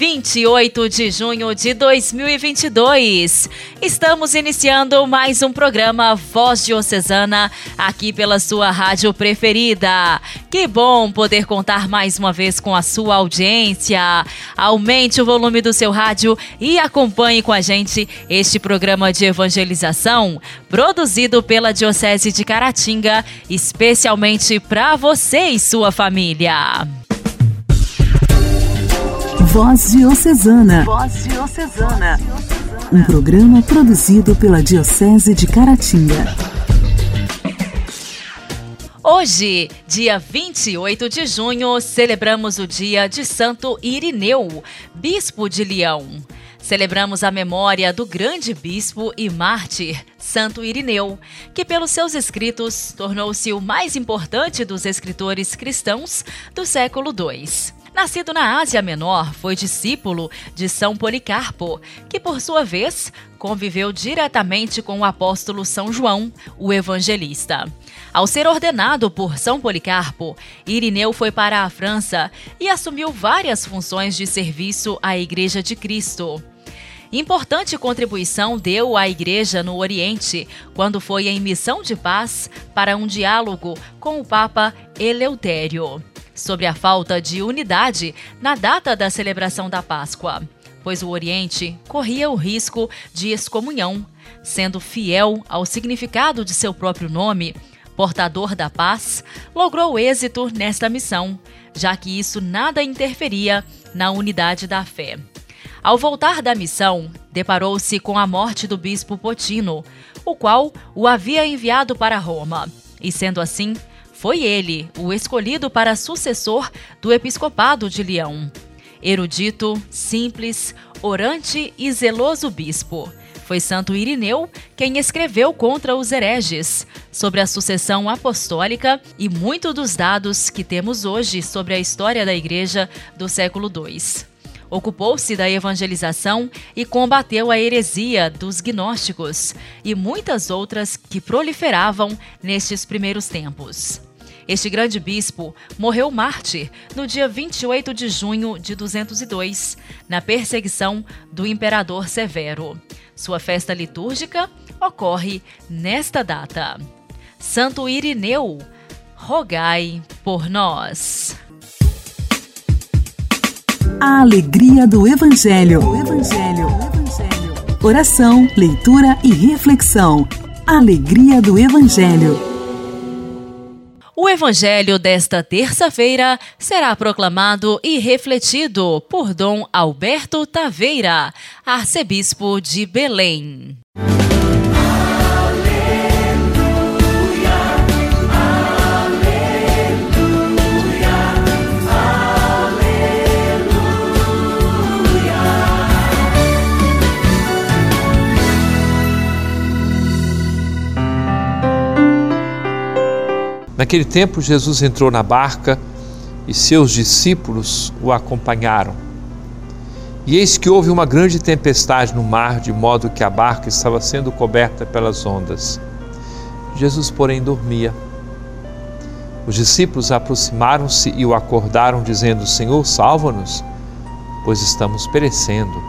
28 de junho de 2022. Estamos iniciando mais um programa Voz Diocesana aqui pela sua rádio preferida. Que bom poder contar mais uma vez com a sua audiência. Aumente o volume do seu rádio e acompanhe com a gente este programa de evangelização produzido pela Diocese de Caratinga, especialmente para você e sua família. Voz Diocesana. Voz Diocesana. Um programa produzido pela Diocese de Caratinga. Hoje, dia 28 de junho, celebramos o dia de Santo Irineu, bispo de Leão. Celebramos a memória do grande bispo e mártir, Santo Irineu, que pelos seus escritos tornou-se o mais importante dos escritores cristãos do século II. Nascido na Ásia Menor, foi discípulo de São Policarpo, que por sua vez conviveu diretamente com o apóstolo São João, o evangelista. Ao ser ordenado por São Policarpo, Irineu foi para a França e assumiu várias funções de serviço à Igreja de Cristo. Importante contribuição deu à Igreja no Oriente quando foi em missão de paz para um diálogo com o Papa Eleutério sobre a falta de unidade na data da celebração da Páscoa, pois o Oriente corria o risco de excomunhão, sendo fiel ao significado de seu próprio nome. Portador da paz, logrou êxito nesta missão, já que isso nada interferia na unidade da fé. Ao voltar da missão, deparou-se com a morte do bispo Potino, o qual o havia enviado para Roma, e sendo assim, foi ele o escolhido para sucessor do episcopado de Leão. Erudito, simples, orante e zeloso bispo. Foi Santo Irineu quem escreveu contra os hereges, sobre a sucessão apostólica e muito dos dados que temos hoje sobre a história da Igreja do século II. Ocupou-se da evangelização e combateu a heresia dos gnósticos e muitas outras que proliferavam nestes primeiros tempos. Este grande bispo morreu mártir no dia 28 de junho de 202, na perseguição do imperador Severo. Sua festa litúrgica ocorre nesta data. Santo Irineu, rogai por nós. A alegria do Evangelho. Evangelho. Evangelho. Oração, leitura e reflexão. Alegria do Evangelho. O evangelho desta terça-feira será proclamado e refletido por Dom Alberto Taveira, arcebispo de Belém. Naquele tempo, Jesus entrou na barca e seus discípulos o acompanharam. E eis que houve uma grande tempestade no mar, de modo que a barca estava sendo coberta pelas ondas. Jesus, porém, dormia. Os discípulos aproximaram-se e o acordaram, dizendo: Senhor, salva-nos, pois estamos perecendo.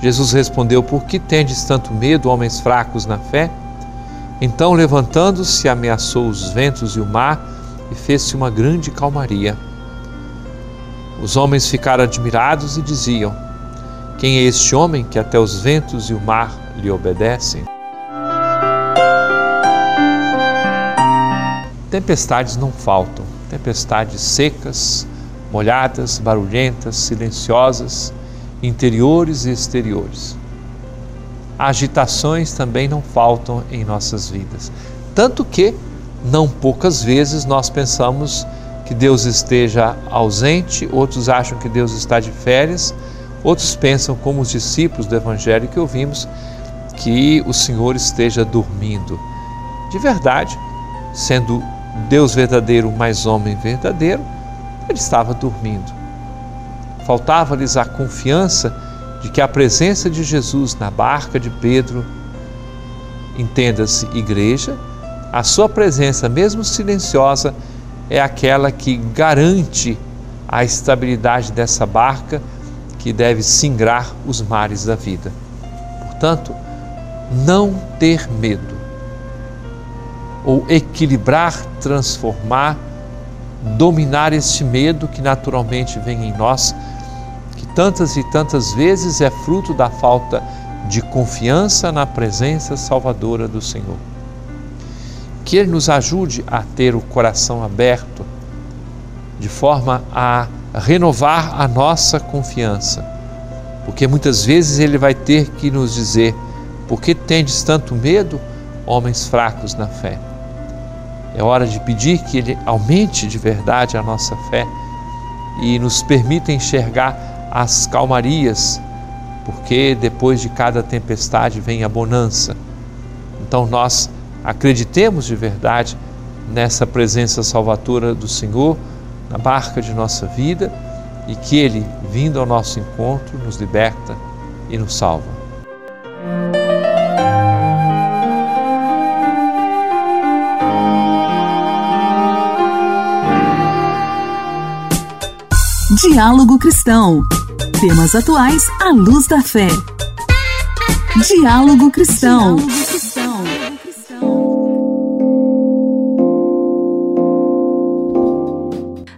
Jesus respondeu: Por que tendes tanto medo, homens fracos na fé? Então, levantando-se, ameaçou os ventos e o mar e fez-se uma grande calmaria. Os homens ficaram admirados e diziam: Quem é este homem que até os ventos e o mar lhe obedecem? Tempestades não faltam, tempestades secas, molhadas, barulhentas, silenciosas, interiores e exteriores agitações também não faltam em nossas vidas. Tanto que, não poucas vezes, nós pensamos que Deus esteja ausente, outros acham que Deus está de férias, outros pensam, como os discípulos do Evangelho que ouvimos, que o Senhor esteja dormindo. De verdade, sendo Deus verdadeiro mais homem verdadeiro, ele estava dormindo. faltava-lhes a confiança de que a presença de Jesus na barca de Pedro, entenda-se igreja, a sua presença, mesmo silenciosa, é aquela que garante a estabilidade dessa barca que deve singrar os mares da vida. Portanto, não ter medo, ou equilibrar, transformar, dominar este medo que naturalmente vem em nós, tantas e tantas vezes é fruto da falta de confiança na presença salvadora do Senhor. Que Ele nos ajude a ter o coração aberto, de forma a renovar a nossa confiança, porque muitas vezes Ele vai ter que nos dizer: por que tendes tanto medo, homens fracos na fé? É hora de pedir que Ele aumente de verdade a nossa fé e nos permita enxergar as calmarias, porque depois de cada tempestade vem a bonança. Então nós acreditemos de verdade nessa presença salvadora do Senhor na barca de nossa vida e que Ele, vindo ao nosso encontro, nos liberta e nos salva. Diálogo Cristão. Temas atuais à luz da fé. Diálogo Cristão.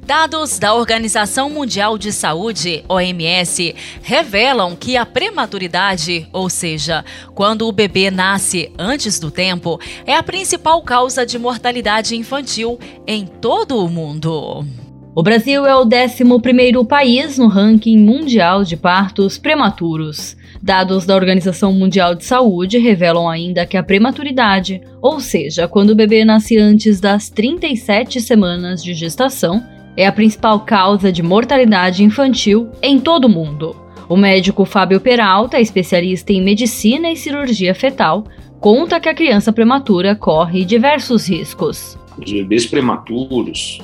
Dados da Organização Mundial de Saúde, OMS, revelam que a prematuridade, ou seja, quando o bebê nasce antes do tempo, é a principal causa de mortalidade infantil em todo o mundo. O Brasil é o 11º país no ranking mundial de partos prematuros. Dados da Organização Mundial de Saúde revelam ainda que a prematuridade, ou seja, quando o bebê nasce antes das 37 semanas de gestação, é a principal causa de mortalidade infantil em todo o mundo. O médico Fábio Peralta, especialista em medicina e cirurgia fetal, conta que a criança prematura corre diversos riscos. Os bebês prematuros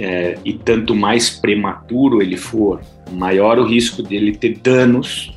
é, e tanto mais prematuro ele for, maior o risco dele ter danos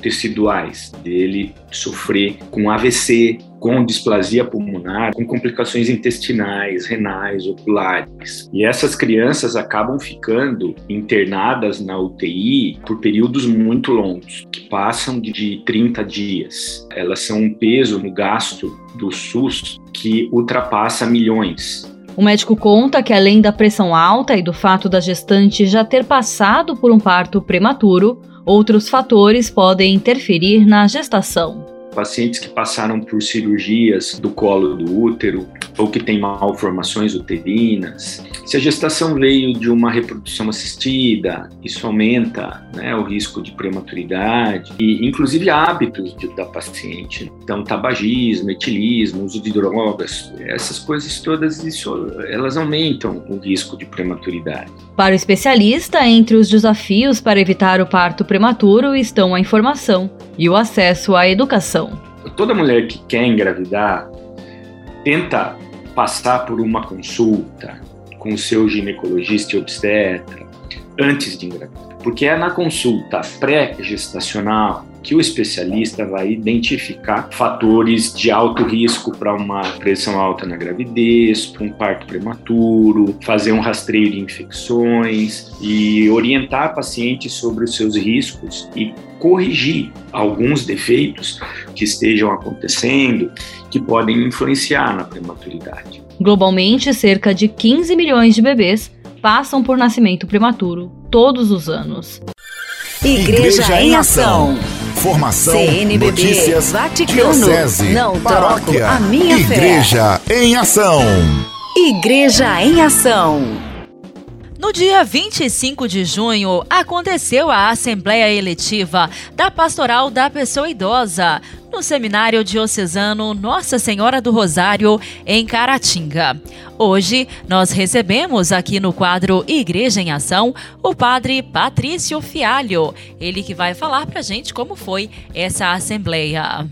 teciduais, dele sofrer com AVC, com displasia pulmonar, com complicações intestinais, renais, oculares. E essas crianças acabam ficando internadas na UTI por períodos muito longos, que passam de 30 dias. Elas são um peso no gasto do SUS que ultrapassa milhões. O médico conta que, além da pressão alta e do fato da gestante já ter passado por um parto prematuro, outros fatores podem interferir na gestação pacientes que passaram por cirurgias do colo do útero ou que têm malformações uterinas. Se a gestação veio de uma reprodução assistida, isso aumenta né, o risco de prematuridade e, inclusive, hábitos de, da paciente. Então, tabagismo, etilismo, uso de drogas, essas coisas todas, isso, elas aumentam o risco de prematuridade. Para o especialista, entre os desafios para evitar o parto prematuro estão a informação e o acesso à educação. Toda mulher que quer engravidar tenta passar por uma consulta com o seu ginecologista e obstetra antes de engravidar, porque é na consulta pré-gestacional que o especialista vai identificar fatores de alto risco para uma pressão alta na gravidez, para um parto prematuro, fazer um rastreio de infecções e orientar pacientes sobre os seus riscos e corrigir alguns defeitos que estejam acontecendo que podem influenciar na prematuridade. Globalmente, cerca de 15 milhões de bebês passam por nascimento prematuro todos os anos. Igreja, Igreja em Ação. Formação, CNBB, notícias, Vaticano, diocese, não paróquia, troco a minha Igreja fé. em Ação. Igreja em Ação. No dia 25 de junho, aconteceu a Assembleia Eletiva da Pastoral da Pessoa Idosa, no Seminário Diocesano Nossa Senhora do Rosário, em Caratinga. Hoje, nós recebemos aqui no quadro Igreja em Ação o padre Patrício Fialho, ele que vai falar pra gente como foi essa Assembleia.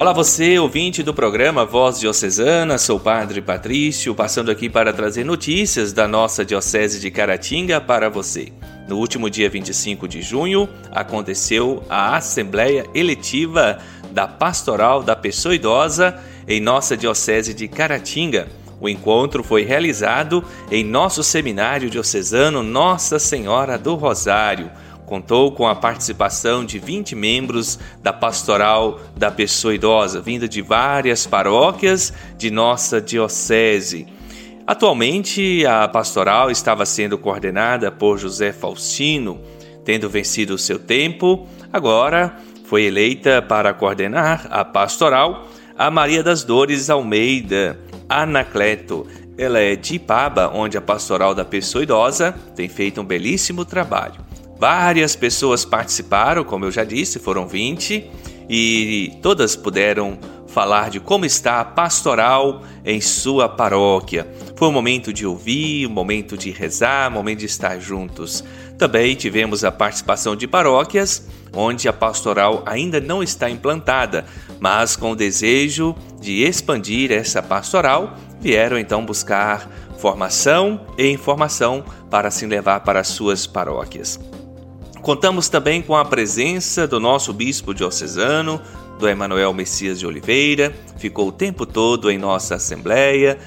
Olá você, ouvinte do programa Voz Diocesana, sou o Padre Patrício, passando aqui para trazer notícias da nossa Diocese de Caratinga para você. No último dia 25 de junho, aconteceu a Assembleia Eletiva da Pastoral da Pessoa Idosa em nossa Diocese de Caratinga. O encontro foi realizado em nosso seminário diocesano Nossa Senhora do Rosário. Contou com a participação de 20 membros da Pastoral da Pessoa Idosa, vinda de várias paróquias de nossa Diocese. Atualmente, a pastoral estava sendo coordenada por José Faustino, tendo vencido o seu tempo, agora foi eleita para coordenar a pastoral a Maria das Dores Almeida Anacleto. Ela é de Ipaba, onde a pastoral da pessoa idosa tem feito um belíssimo trabalho. Várias pessoas participaram, como eu já disse, foram 20, e todas puderam falar de como está a pastoral em sua paróquia. Foi um momento de ouvir, um momento de rezar, um momento de estar juntos. Também tivemos a participação de paróquias onde a pastoral ainda não está implantada, mas com o desejo de expandir essa pastoral, vieram então buscar formação e informação para se levar para suas paróquias. Contamos também com a presença do nosso bispo diocesano, do Emanuel Messias de Oliveira, ficou o tempo todo em nossa assembleia,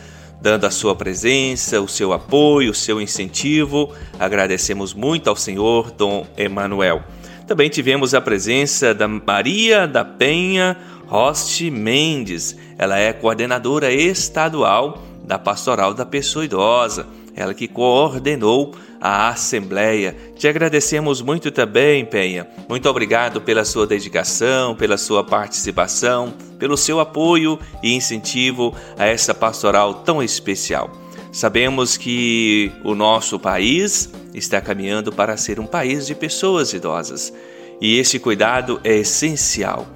dando a sua presença, o seu apoio, o seu incentivo. Agradecemos muito ao Senhor Dom Emanuel. Também tivemos a presença da Maria da Penha Roste Mendes. Ela é coordenadora estadual da Pastoral da Pessoa Idosa. Ela que coordenou a Assembleia. Te agradecemos muito também, Penha. Muito obrigado pela sua dedicação, pela sua participação, pelo seu apoio e incentivo a essa pastoral tão especial. Sabemos que o nosso país está caminhando para ser um país de pessoas idosas e esse cuidado é essencial.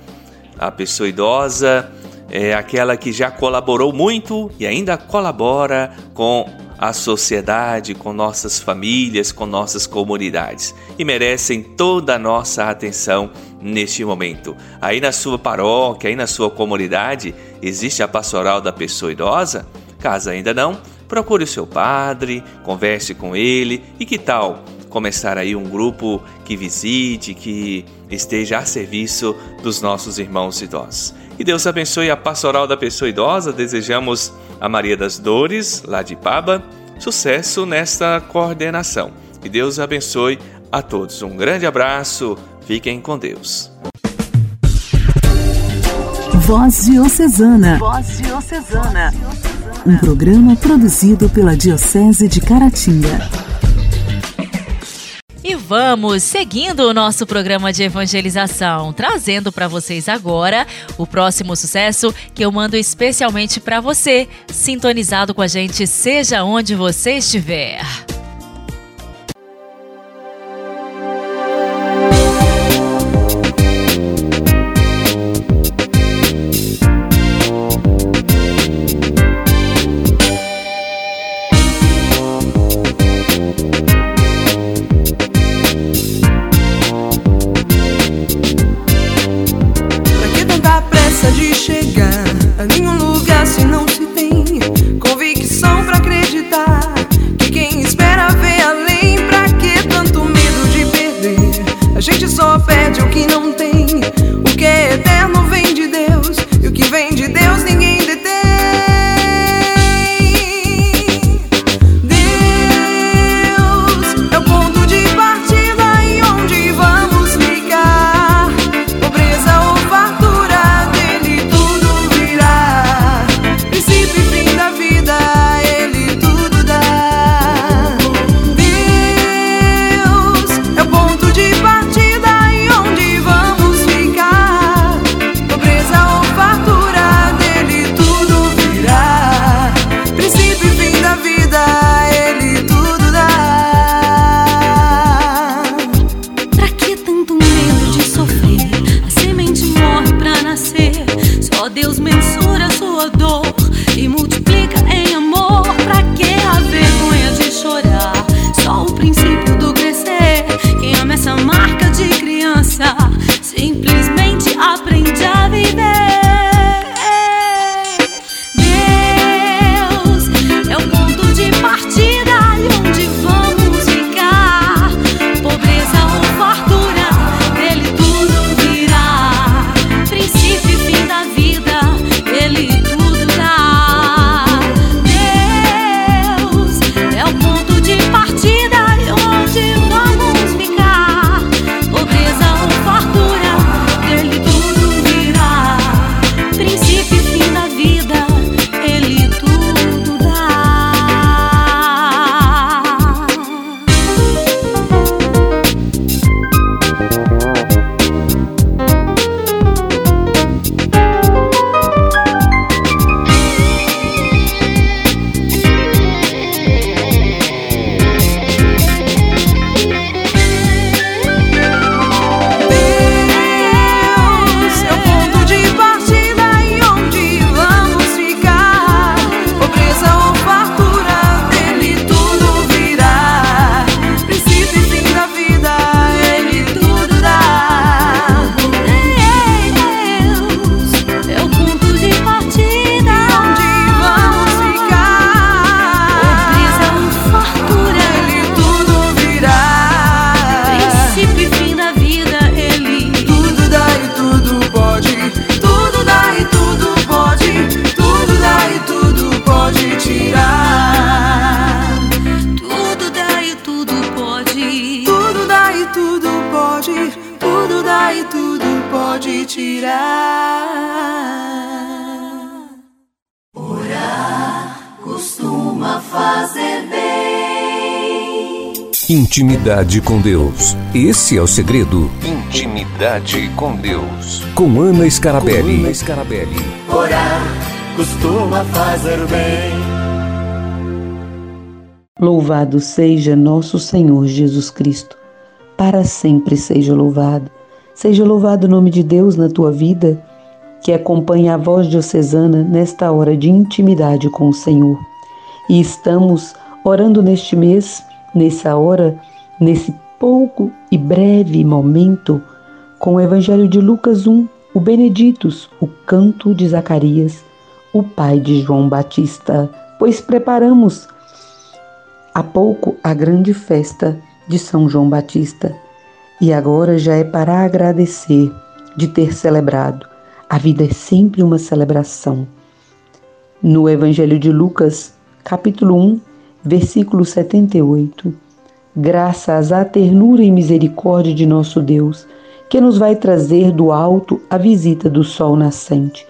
A pessoa idosa é aquela que já colaborou muito e ainda colabora com a sociedade, com nossas famílias, com nossas comunidades e merecem toda a nossa atenção neste momento. Aí na sua paróquia, aí na sua comunidade, existe a pastoral da pessoa idosa? Caso ainda não, procure o seu padre, converse com ele e que tal começar aí um grupo que visite, que esteja a serviço dos nossos irmãos idosos. E Deus abençoe a pastoral da pessoa idosa. Desejamos a Maria das Dores, lá de Paba, sucesso nesta coordenação. E Deus abençoe a todos. Um grande abraço, fiquem com Deus. Voz Diocesana. Voz Diocesana. Um programa produzido pela Diocese de Caratinga. E vamos seguindo o nosso programa de evangelização, trazendo para vocês agora o próximo sucesso que eu mando especialmente para você, sintonizado com a gente, seja onde você estiver. Intimidade com Deus. Esse é o segredo. Intimidade com Deus. Com Ana Scarabelli. Com Ana Scarabelli. Orar costuma fazer bem. Louvado seja nosso Senhor Jesus Cristo. Para sempre seja louvado. Seja louvado o nome de Deus na tua vida, que acompanha a voz diocesana nesta hora de intimidade com o Senhor. E estamos orando neste mês, nessa hora, nesse pouco e breve momento, com o Evangelho de Lucas 1, o Beneditos, o canto de Zacarias, o pai de João Batista, pois preparamos há pouco a grande festa de São João Batista e agora já é para agradecer de ter celebrado. A vida é sempre uma celebração. No Evangelho de Lucas, capítulo 1, versículo 78, graças à ternura e misericórdia de nosso Deus, que nos vai trazer do alto a visita do sol nascente,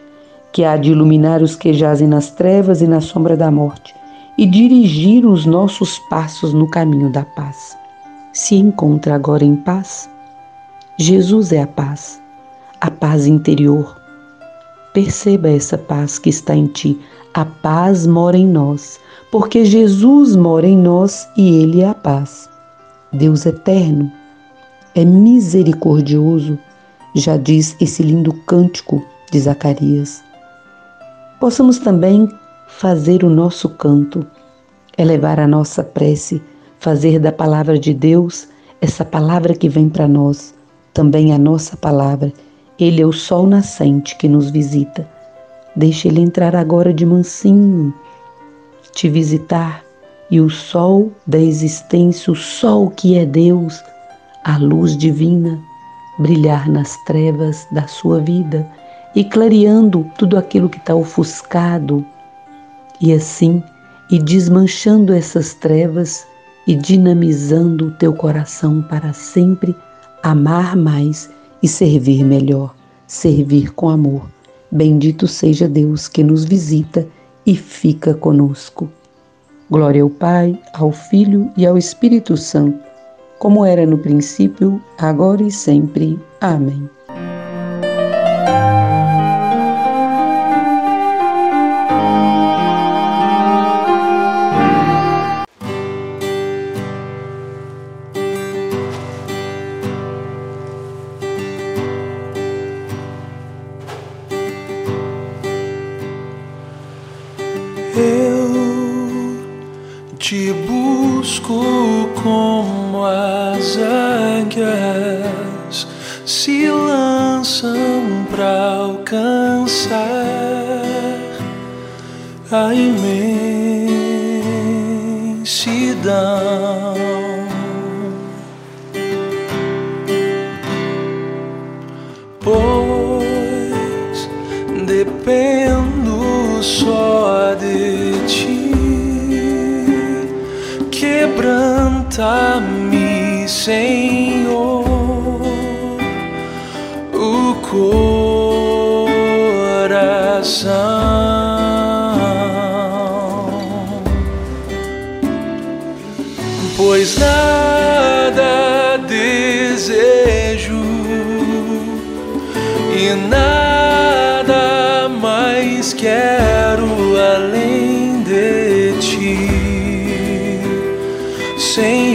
que há de iluminar os que jazem nas trevas e na sombra da morte e dirigir os nossos passos no caminho da paz. Se encontra agora em paz? Jesus é a paz, a paz interior. Perceba essa paz que está em ti. A paz mora em nós, porque Jesus mora em nós e Ele é a paz. Deus eterno, é misericordioso, já diz esse lindo cântico de Zacarias. Possamos também fazer o nosso canto, elevar a nossa prece, fazer da palavra de Deus essa palavra que vem para nós, também a nossa palavra. Ele é o sol nascente que nos visita. Deixe ele entrar agora de mansinho, te visitar, e o sol da existência, o sol que é Deus, a luz divina, brilhar nas trevas da sua vida e clareando tudo aquilo que está ofuscado, e assim e desmanchando essas trevas e dinamizando o teu coração para sempre amar mais e servir melhor, servir com amor. Bendito seja Deus que nos visita e fica conosco. Glória ao Pai, ao Filho e ao Espírito Santo, como era no princípio, agora e sempre. Amém. Imensidão. Pois dependo só de quebranta-me, Senhor, o coração, pois nada desejo e nada mais quero além de ti. Senhor,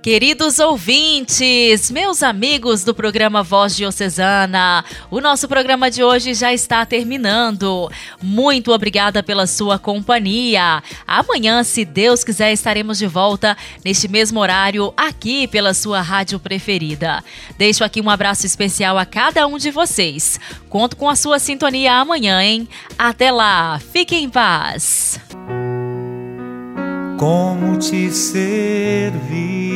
Queridos ouvintes, meus amigos do programa Voz Diocesana, o nosso programa de hoje já está terminando. Muito obrigada pela sua companhia. Amanhã, se Deus quiser, estaremos de volta neste mesmo horário aqui pela sua rádio preferida. Deixo aqui um abraço especial a cada um de vocês. Conto com a sua sintonia amanhã, hein? Até lá, fiquem em paz. Como te servir?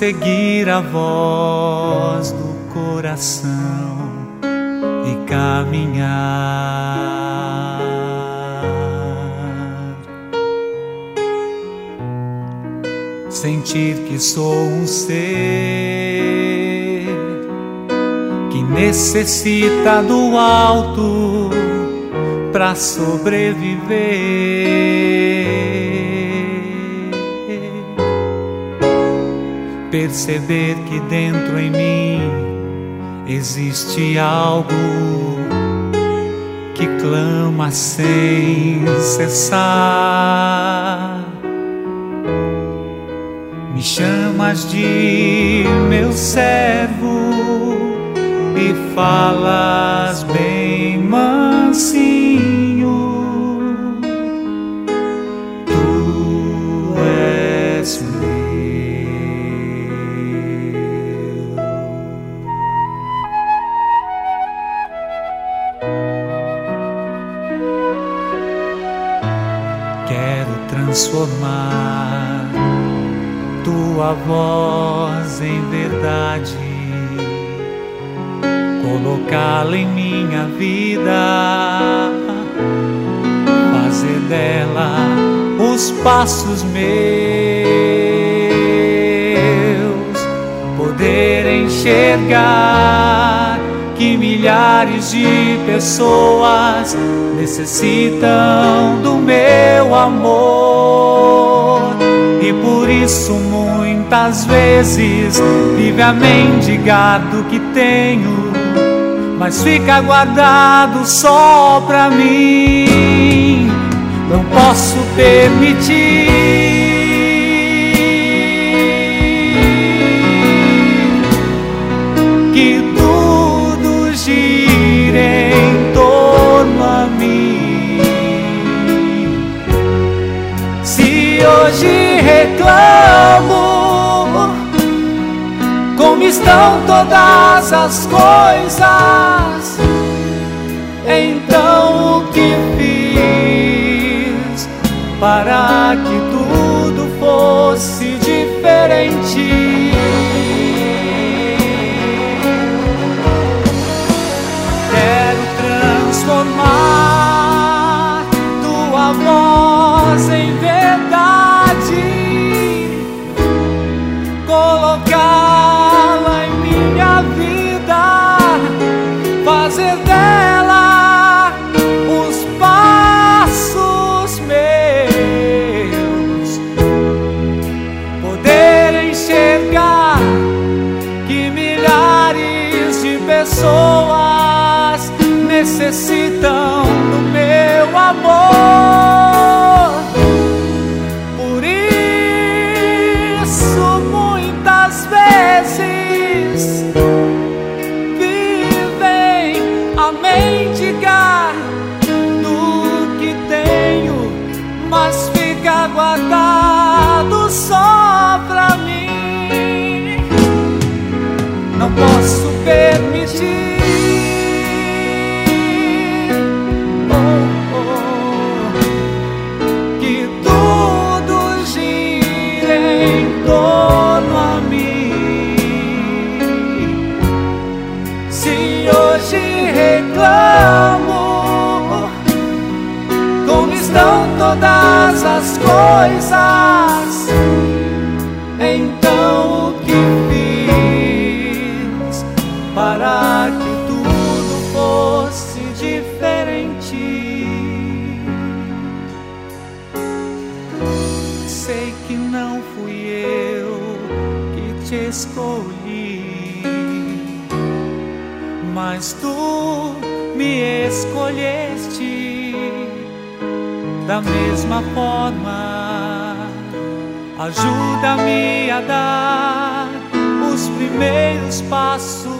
seguir a voz do coração e caminhar, sentir que sou um ser que necessita do alto para sobreviver. perceber que dentro em mim existe algo que clama sem cessar. Me chamas de meu servo e falas bem mansinho transformar tua voz em verdade, colocá-la em minha vida, fazer dela os passos meus, poder enxergar que milhares de pessoas necessitam do meu amor. E por isso muitas vezes vive a mendigar do que tenho, mas fica guardado só pra mim. Não posso permitir hoje reclamo como estão todas as coisas. Então o que fiz para que tudo fosse diferente? escolhi, mas tu me escolheste da mesma forma. Ajuda-me a dar os primeiros passos